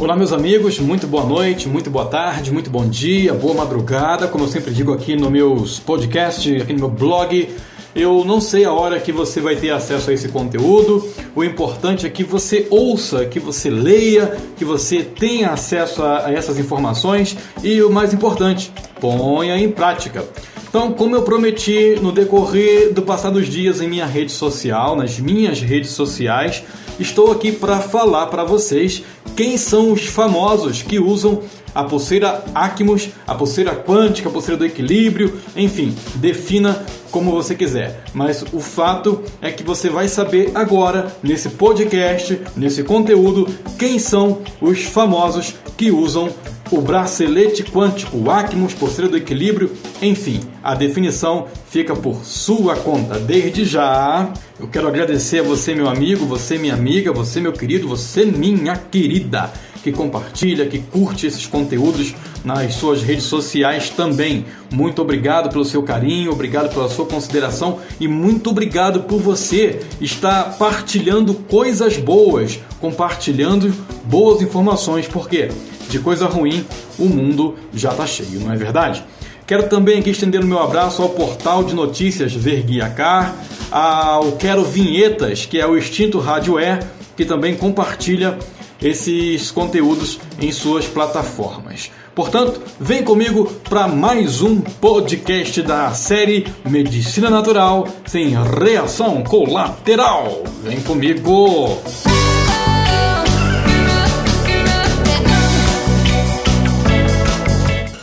Olá, meus amigos, muito boa noite, muito boa tarde, muito bom dia, boa madrugada. Como eu sempre digo aqui no meus podcasts, aqui no meu blog, eu não sei a hora que você vai ter acesso a esse conteúdo. O importante é que você ouça, que você leia, que você tenha acesso a essas informações e o mais importante, ponha em prática. Então, como eu prometi no decorrer do passados dias em minha rede social, nas minhas redes sociais, estou aqui para falar para vocês quem são os famosos que usam a pulseira Acmos, a pulseira quântica, a pulseira do equilíbrio, enfim, defina como você quiser. Mas o fato é que você vai saber agora, nesse podcast, nesse conteúdo, quem são os famosos que usam o bracelete quântico, o Acmos, pulseira do equilíbrio, enfim, a definição fica por sua conta. Desde já, eu quero agradecer a você, meu amigo, você, minha amiga, você, meu querido, você, minha querida que compartilha, que curte esses conteúdos nas suas redes sociais também. Muito obrigado pelo seu carinho, obrigado pela sua consideração e muito obrigado por você estar partilhando coisas boas, compartilhando boas informações, porque de coisa ruim o mundo já está cheio, não é verdade? Quero também aqui estender o meu abraço ao portal de notícias Verguiacar, ao Quero Vinhetas, que é o extinto Rádio E, que também compartilha esses conteúdos em suas plataformas. Portanto, vem comigo para mais um podcast da série Medicina Natural sem reação colateral. Vem comigo!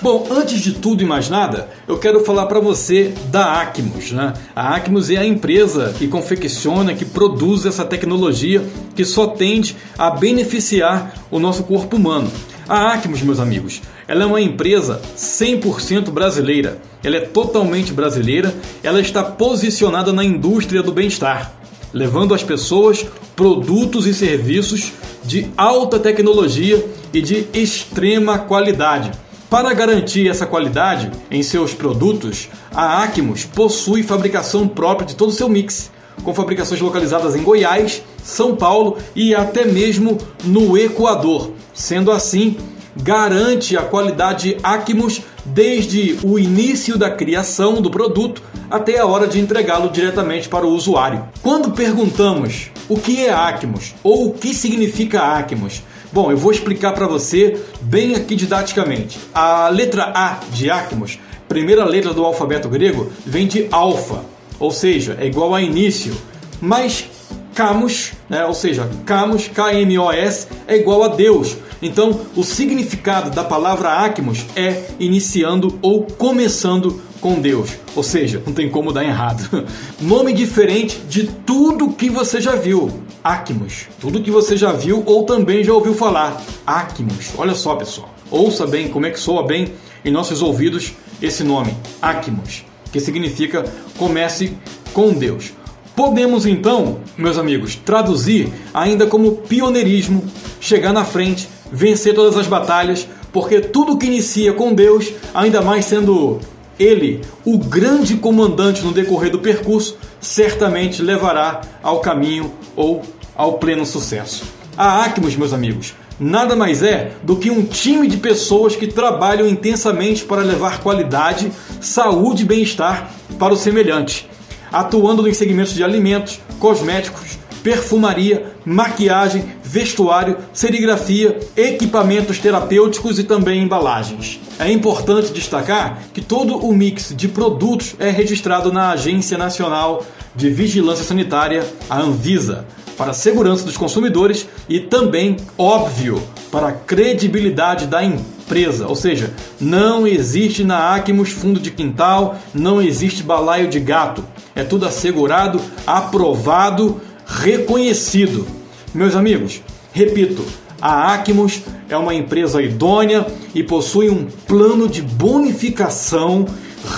Bom, antes de tudo e mais nada, eu quero falar para você da Acmos. Né? A Acmos é a empresa que confecciona, que produz essa tecnologia que só tende a beneficiar o nosso corpo humano. A Acmos, meus amigos, ela é uma empresa 100% brasileira. Ela é totalmente brasileira. Ela está posicionada na indústria do bem-estar, levando às pessoas produtos e serviços de alta tecnologia e de extrema qualidade para garantir essa qualidade em seus produtos, a Acmos possui fabricação própria de todo o seu mix, com fabricações localizadas em Goiás, São Paulo e até mesmo no Equador. Sendo assim, garante a qualidade Acmos desde o início da criação do produto até a hora de entregá-lo diretamente para o usuário. Quando perguntamos o que é Acmos ou o que significa Acmos, Bom, eu vou explicar para você bem aqui didaticamente. A letra A de Acmos, primeira letra do alfabeto grego, vem de alfa, ou seja, é igual a início. Mas Kamos, né, ou seja, Kamos, K-M-O-S, é igual a Deus. Então, o significado da palavra Acmos é iniciando ou começando com Deus. Ou seja, não tem como dar errado. Nome diferente de tudo que você já viu. Acmos. Tudo que você já viu ou também já ouviu falar. Acmos. Olha só, pessoal. Ouça bem como é que soa bem em nossos ouvidos esse nome, Acmos, que significa comece com Deus. Podemos então, meus amigos, traduzir ainda como pioneirismo, chegar na frente, vencer todas as batalhas, porque tudo que inicia com Deus, ainda mais sendo ele, o grande comandante no decorrer do percurso, certamente levará ao caminho ou ao pleno sucesso. A Acmos, meus amigos, nada mais é do que um time de pessoas que trabalham intensamente para levar qualidade, saúde e bem-estar para o semelhante, atuando nos segmentos de alimentos, cosméticos, perfumaria, maquiagem, vestuário, serigrafia, equipamentos terapêuticos e também embalagens. É importante destacar que todo o mix de produtos é registrado na Agência Nacional de Vigilância Sanitária, a Anvisa, para a segurança dos consumidores e também, óbvio, para a credibilidade da empresa. Ou seja, não existe na Acmos fundo de quintal, não existe balaio de gato. É tudo assegurado, aprovado, reconhecido. Meus amigos, repito, a Acmos é uma empresa idônea e possui um plano de bonificação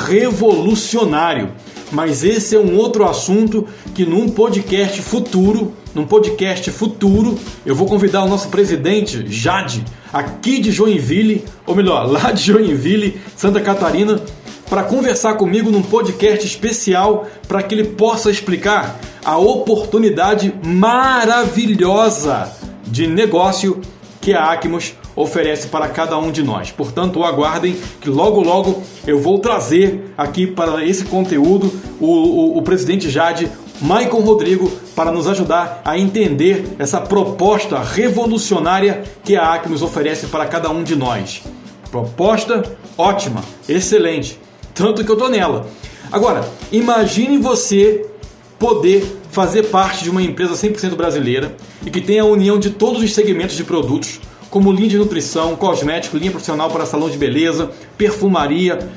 revolucionário. Mas esse é um outro assunto que num podcast futuro, num podcast futuro, eu vou convidar o nosso presidente Jade, aqui de Joinville, ou melhor, lá de Joinville, Santa Catarina, para conversar comigo num podcast especial para que ele possa explicar a oportunidade maravilhosa de negócio que a Acmos oferece para cada um de nós. Portanto, aguardem que logo logo eu vou trazer aqui para esse conteúdo o, o, o presidente Jade, Maicon Rodrigo, para nos ajudar a entender essa proposta revolucionária que a Acmos oferece para cada um de nós. Proposta ótima, excelente. Tanto que eu tô nela. Agora, imagine você poder fazer parte de uma empresa 100% brasileira e que tenha a união de todos os segmentos de produtos, como linha de nutrição, cosmético, linha profissional para salão de beleza, perfumaria.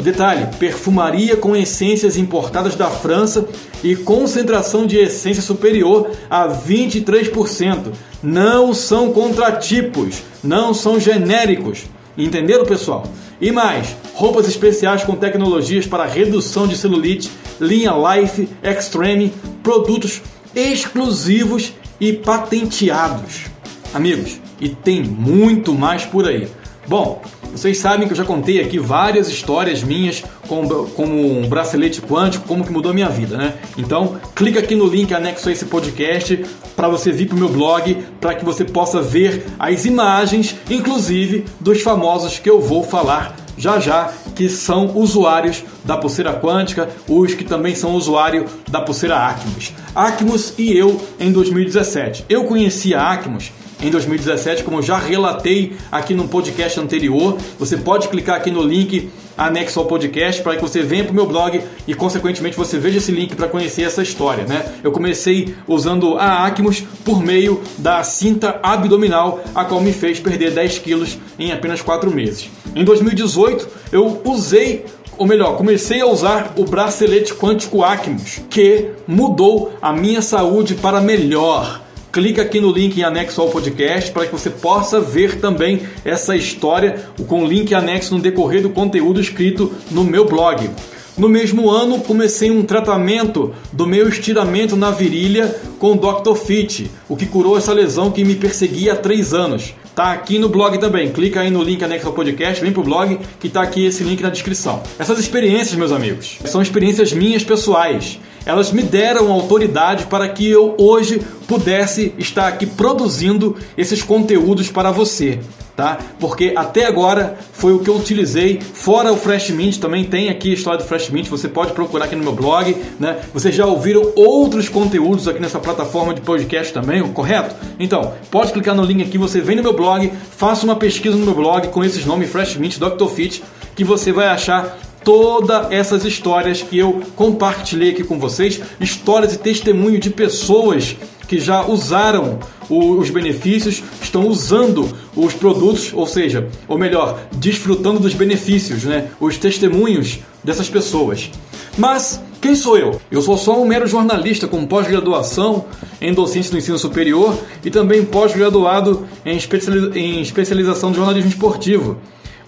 Detalhe: perfumaria com essências importadas da França e concentração de essência superior a 23%. Não são contratipos, não são genéricos. Entenderam, pessoal? E mais, roupas especiais com tecnologias para redução de celulite, linha Life Extreme, produtos exclusivos e patenteados. Amigos, e tem muito mais por aí. Bom, vocês sabem que eu já contei aqui várias histórias minhas com, com um bracelete quântico, como que mudou a minha vida, né? Então, clica aqui no link anexo a esse podcast para você vir para o meu blog, para que você possa ver as imagens, inclusive dos famosos que eu vou falar já já, que são usuários da pulseira quântica, os que também são usuários da pulseira Acmos. Acmos e eu em 2017. Eu conheci a Acmos em 2017, como eu já relatei aqui no podcast anterior. Você pode clicar aqui no link anexo ao podcast para que você venha para o meu blog e, consequentemente, você veja esse link para conhecer essa história. Né? Eu comecei usando a Acmos por meio da cinta abdominal, a qual me fez perder 10 quilos em apenas 4 meses. Em 2018, eu usei ou melhor, comecei a usar o bracelete quântico Acmos, que mudou a minha saúde para melhor clica aqui no link em anexo ao podcast para que você possa ver também essa história com o link anexo no decorrer do conteúdo escrito no meu blog. No mesmo ano, comecei um tratamento do meu estiramento na virilha com o Dr. Fit, o que curou essa lesão que me perseguia há três anos. Tá aqui no blog também. Clica aí no link anexo ao podcast, vem pro blog que tá aqui esse link na descrição. Essas experiências, meus amigos, são experiências minhas pessoais elas me deram autoridade para que eu hoje pudesse estar aqui produzindo esses conteúdos para você. Tá? Porque até agora foi o que eu utilizei, fora o Fresh Mint, também tem aqui a história do Fresh Mint, você pode procurar aqui no meu blog, né? Vocês já ouviram outros conteúdos aqui nessa plataforma de podcast também, correto? Então, pode clicar no link aqui, você vem no meu blog, faça uma pesquisa no meu blog com esses nomes Fresh Mint, Dr. Fit, que você vai achar todas essas histórias que eu compartilhei aqui com vocês, histórias e testemunho de pessoas que já usaram os benefícios, estão usando os produtos, ou seja, ou melhor, desfrutando dos benefícios, né? Os testemunhos dessas pessoas. Mas quem sou eu? Eu sou só um mero jornalista com pós-graduação em docência do ensino superior e também pós-graduado em, especialização de jornalismo esportivo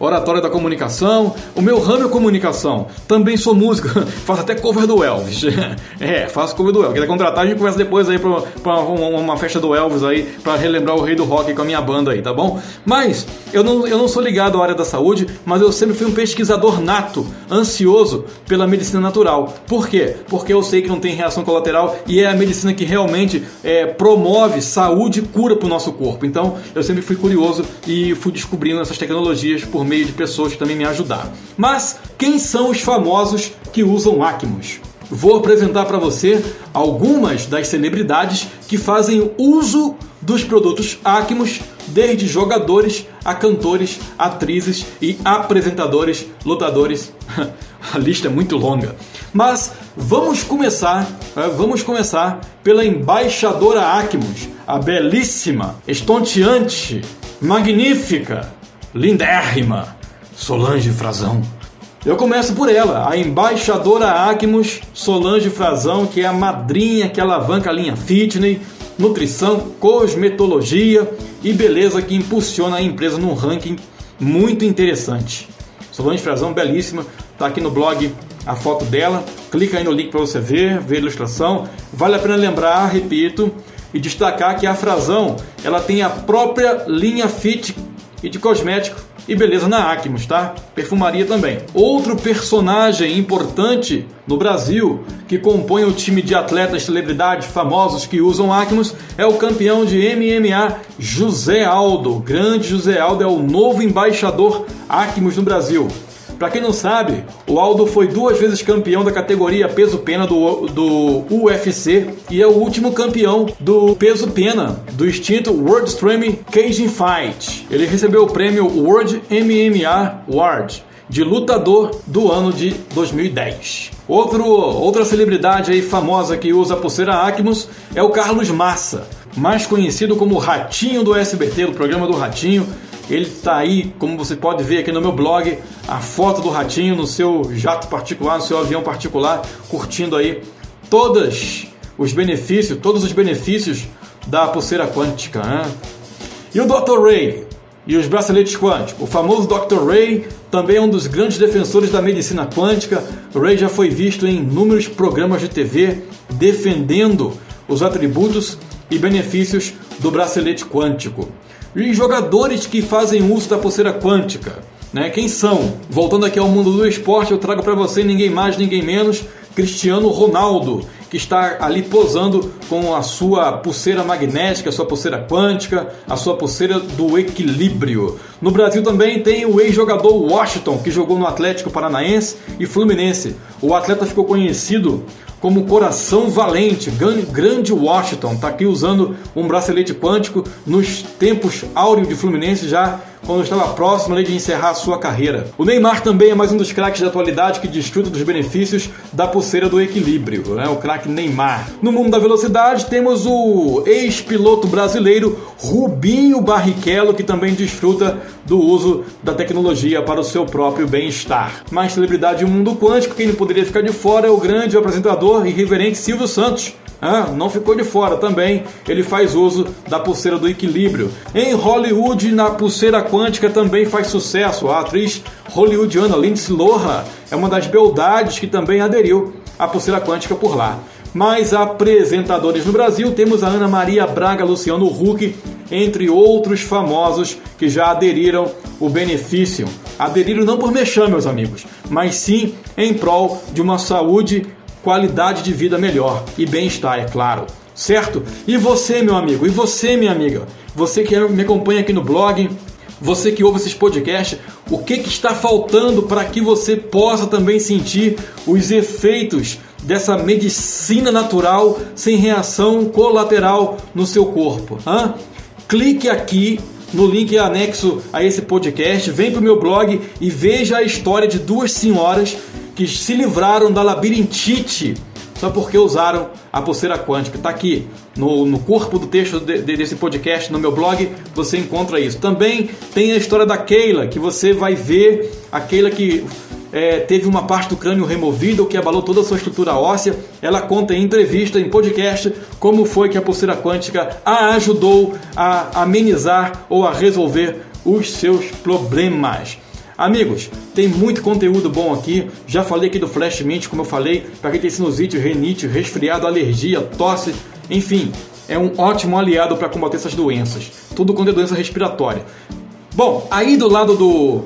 oratória da comunicação. O meu ramo é comunicação. Também sou músico, faço até cover do Elvis. é, faço cover do Elvis. Quiser contratar, a gente conversa depois aí pra, pra uma festa do Elvis aí, para relembrar o rei do rock com a minha banda aí, tá bom? Mas eu não, eu não sou ligado à área da saúde, mas eu sempre fui um pesquisador nato, ansioso pela medicina natural. Por quê? Porque eu sei que não tem reação colateral e é a medicina que realmente é, promove saúde e cura para o nosso corpo. Então eu sempre fui curioso e fui descobrindo essas tecnologias por meio de pessoas que também me ajudaram. Mas quem são os famosos que usam Acmos? Vou apresentar para você algumas das celebridades que fazem uso dos produtos Acmos, desde jogadores a cantores, atrizes e apresentadores, lutadores. a lista é muito longa. Mas vamos começar, é, vamos começar pela embaixadora Acmos, a belíssima, estonteante, magnífica, lindérrima Solange Frazão. Eu começo por ela, a embaixadora Acmos Solange Frazão, que é a madrinha que alavanca a linha fitness, nutrição, cosmetologia e beleza que impulsiona a empresa num ranking muito interessante. Solange Frazão, belíssima, tá aqui no blog a foto dela. Clica aí no link para você ver, ver a ilustração. Vale a pena lembrar, repito, e destacar que a Frazão ela tem a própria linha fit e de cosmético e beleza na Acmos, tá? Perfumaria também. Outro personagem importante no Brasil que compõe o time de atletas celebridades famosos que usam Acmos é o campeão de MMA José Aldo. grande José Aldo é o novo embaixador Acmos no Brasil. Para quem não sabe, o Aldo foi duas vezes campeão da categoria peso-pena do, do UFC e é o último campeão do peso-pena do extinto World Extreme Cage Fight. Ele recebeu o prêmio World MMA Award de lutador do ano de 2010. Outro, outra celebridade aí famosa que usa a pulseira Acmos é o Carlos Massa, mais conhecido como Ratinho do SBT, do programa do Ratinho. Ele está aí, como você pode ver aqui no meu blog, a foto do ratinho no seu jato particular, no seu avião particular, curtindo aí todos os benefícios, todos os benefícios da pulseira quântica. E o Dr. Ray e os braceletes quânticos. O famoso Dr. Ray também é um dos grandes defensores da medicina quântica. Ray já foi visto em inúmeros programas de TV defendendo os atributos e benefícios do bracelete quântico. E jogadores que fazem uso da pulseira quântica, né? Quem são? Voltando aqui ao mundo do esporte, eu trago para você ninguém mais, ninguém menos, Cristiano Ronaldo, que está ali posando com a sua pulseira magnética, a sua pulseira quântica, a sua pulseira do equilíbrio. No Brasil também tem o ex-jogador Washington, que jogou no Atlético Paranaense e Fluminense. O atleta ficou conhecido como Coração Valente, grande Washington, está aqui usando um bracelete quântico nos tempos áureos de Fluminense já quando estava próximo de encerrar a sua carreira. O Neymar também é mais um dos craques da atualidade que desfruta dos benefícios da pulseira do equilíbrio, né? o craque Neymar. No mundo da velocidade temos o ex-piloto brasileiro Rubinho Barrichello, que também desfruta do uso da tecnologia para o seu próprio bem-estar. Mais celebridade no mundo quântico, quem não poderia ficar de fora é o grande apresentador e reverente Silvio Santos ah, não ficou de fora também. Ele faz uso da pulseira do equilíbrio. Em Hollywood, na pulseira quântica também faz sucesso. A atriz hollywoodiana Lindsay Lohan é uma das beldades que também aderiu à pulseira quântica por lá. Mais apresentadores no Brasil, temos a Ana Maria Braga, Luciano Huck, entre outros famosos que já aderiram o benefício. Aderiram não por mexer, meus amigos, mas sim em prol de uma saúde qualidade de vida melhor e bem-estar, é claro. Certo? E você, meu amigo, e você, minha amiga, você que me acompanha aqui no blog, você que ouve esses podcasts, o que, que está faltando para que você possa também sentir os efeitos dessa medicina natural sem reação colateral no seu corpo? Hã? Clique aqui no link anexo a esse podcast, vem para o meu blog e veja a história de duas senhoras que se livraram da labirintite só porque usaram a pulseira quântica. Está aqui no, no corpo do texto de, de, desse podcast, no meu blog, você encontra isso. Também tem a história da Keila, que você vai ver a Keila que é, teve uma parte do crânio removida, o que abalou toda a sua estrutura óssea. Ela conta em entrevista, em podcast, como foi que a pulseira quântica a ajudou a amenizar ou a resolver os seus problemas. Amigos, tem muito conteúdo bom aqui. Já falei aqui do Flash Mint, como eu falei, para quem tem sinusite, renite, resfriado, alergia, tosse, enfim, é um ótimo aliado para combater essas doenças. Tudo quanto é doença respiratória. Bom, aí do lado do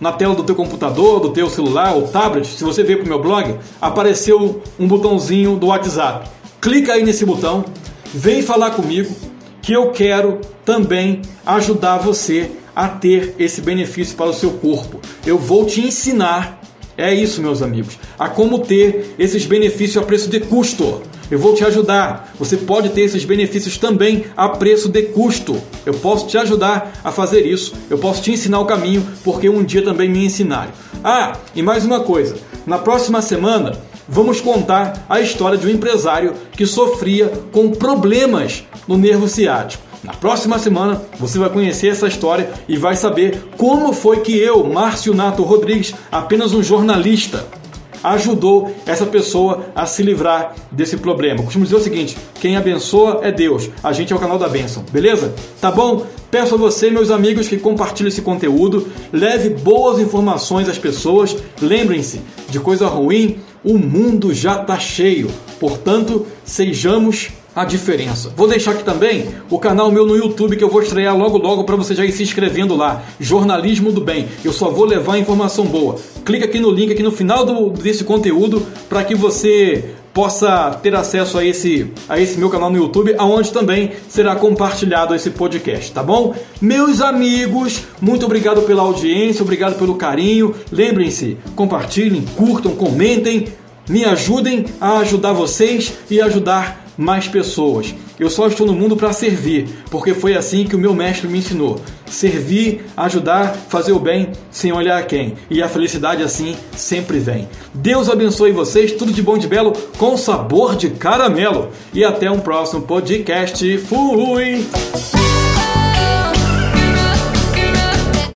na tela do teu computador, do teu celular ou tablet, se você veio para o meu blog, apareceu um botãozinho do WhatsApp. Clica aí nesse botão, vem falar comigo que eu quero também ajudar você a ter esse benefício para o seu corpo. Eu vou te ensinar, é isso, meus amigos, a como ter esses benefícios a preço de custo. Eu vou te ajudar. Você pode ter esses benefícios também a preço de custo. Eu posso te ajudar a fazer isso. Eu posso te ensinar o caminho, porque um dia também me ensinaram. Ah, e mais uma coisa. Na próxima semana, vamos contar a história de um empresário que sofria com problemas no nervo ciático. Na próxima semana você vai conhecer essa história e vai saber como foi que eu, Márcio Nato Rodrigues, apenas um jornalista, ajudou essa pessoa a se livrar desse problema. Costumo dizer o seguinte: quem abençoa é Deus, a gente é o canal da bênção, beleza? Tá bom? Peço a você, meus amigos, que compartilhem esse conteúdo, leve boas informações às pessoas. Lembrem-se, de coisa ruim, o mundo já está cheio. Portanto, sejamos a diferença. Vou deixar aqui também o canal meu no YouTube que eu vou estrear logo logo para você já ir se inscrevendo lá. Jornalismo do Bem. Eu só vou levar informação boa. Clica aqui no link aqui no final do, desse conteúdo para que você possa ter acesso a esse, a esse meu canal no YouTube, aonde também será compartilhado esse podcast, tá bom? Meus amigos, muito obrigado pela audiência, obrigado pelo carinho. Lembrem-se, compartilhem, curtam, comentem, me ajudem a ajudar vocês e ajudar mais pessoas. Eu só estou no mundo para servir, porque foi assim que o meu mestre me ensinou. Servir, ajudar, fazer o bem sem olhar a quem. E a felicidade assim sempre vem. Deus abençoe vocês, tudo de bom de belo, com sabor de caramelo. E até um próximo podcast. Fui!